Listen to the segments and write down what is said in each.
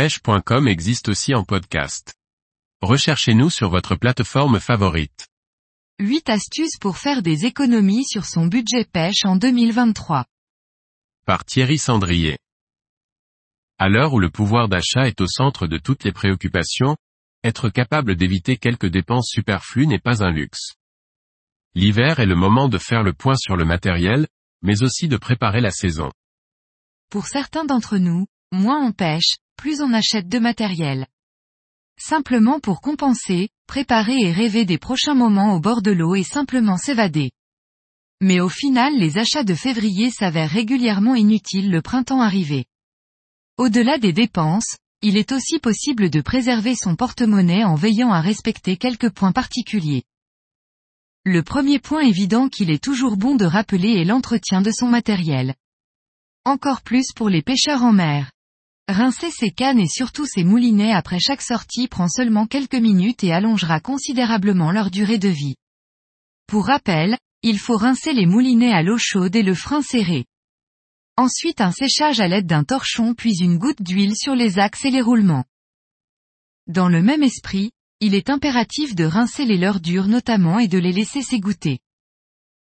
pêche.com existe aussi en podcast. Recherchez-nous sur votre plateforme favorite. 8 astuces pour faire des économies sur son budget pêche en 2023. Par Thierry Sandrier. À l'heure où le pouvoir d'achat est au centre de toutes les préoccupations, être capable d'éviter quelques dépenses superflues n'est pas un luxe. L'hiver est le moment de faire le point sur le matériel, mais aussi de préparer la saison. Pour certains d'entre nous, moins on pêche, plus on achète de matériel. Simplement pour compenser, préparer et rêver des prochains moments au bord de l'eau et simplement s'évader. Mais au final les achats de février s'avèrent régulièrement inutiles le printemps arrivé. Au-delà des dépenses, il est aussi possible de préserver son porte-monnaie en veillant à respecter quelques points particuliers. Le premier point évident qu'il est toujours bon de rappeler est l'entretien de son matériel. Encore plus pour les pêcheurs en mer. Rincer ses cannes et surtout ses moulinets après chaque sortie prend seulement quelques minutes et allongera considérablement leur durée de vie. Pour rappel, il faut rincer les moulinets à l'eau chaude et le frein serré. Ensuite un séchage à l'aide d'un torchon puis une goutte d'huile sur les axes et les roulements. Dans le même esprit, il est impératif de rincer les leurres dures notamment et de les laisser s'égoutter.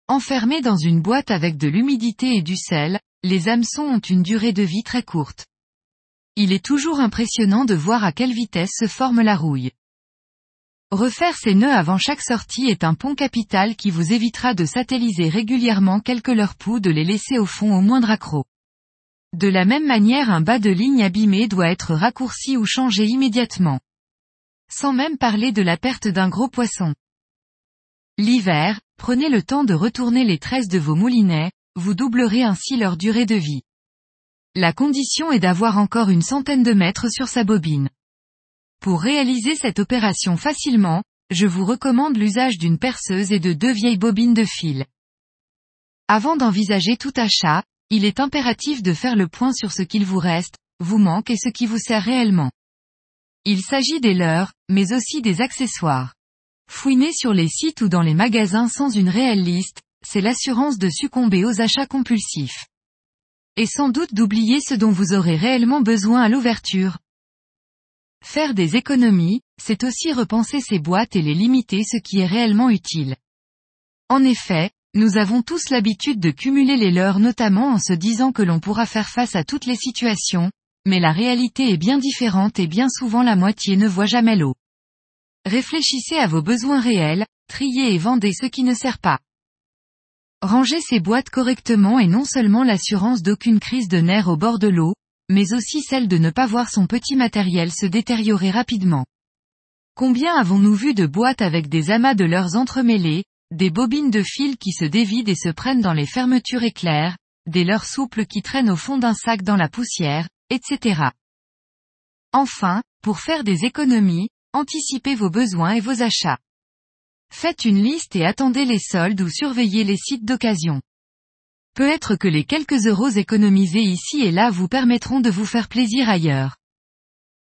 Enfermés dans une boîte avec de l'humidité et du sel, les hameçons ont une durée de vie très courte. Il est toujours impressionnant de voir à quelle vitesse se forme la rouille. Refaire ses nœuds avant chaque sortie est un pont capital qui vous évitera de satelliser régulièrement quelques leurres poux de les laisser au fond au moindre accroc. De la même manière un bas de ligne abîmé doit être raccourci ou changé immédiatement. Sans même parler de la perte d'un gros poisson. L'hiver, prenez le temps de retourner les tresses de vos moulinets, vous doublerez ainsi leur durée de vie. La condition est d'avoir encore une centaine de mètres sur sa bobine. Pour réaliser cette opération facilement, je vous recommande l'usage d'une perceuse et de deux vieilles bobines de fil. Avant d'envisager tout achat, il est impératif de faire le point sur ce qu'il vous reste, vous manque et ce qui vous sert réellement. Il s'agit des leurs, mais aussi des accessoires. Fouiner sur les sites ou dans les magasins sans une réelle liste, c'est l'assurance de succomber aux achats compulsifs. Et sans doute d'oublier ce dont vous aurez réellement besoin à l'ouverture. Faire des économies, c'est aussi repenser ses boîtes et les limiter ce qui est réellement utile. En effet, nous avons tous l'habitude de cumuler les leurs notamment en se disant que l'on pourra faire face à toutes les situations, mais la réalité est bien différente et bien souvent la moitié ne voit jamais l'eau. Réfléchissez à vos besoins réels, triez et vendez ce qui ne sert pas. Ranger ses boîtes correctement est non seulement l'assurance d'aucune crise de nerfs au bord de l'eau, mais aussi celle de ne pas voir son petit matériel se détériorer rapidement. Combien avons-nous vu de boîtes avec des amas de leurs entremêlés, des bobines de fil qui se dévident et se prennent dans les fermetures éclairs, des leurres souples qui traînent au fond d'un sac dans la poussière, etc. Enfin, pour faire des économies, anticipez vos besoins et vos achats. Faites une liste et attendez les soldes ou surveillez les sites d'occasion. Peut-être que les quelques euros économisés ici et là vous permettront de vous faire plaisir ailleurs.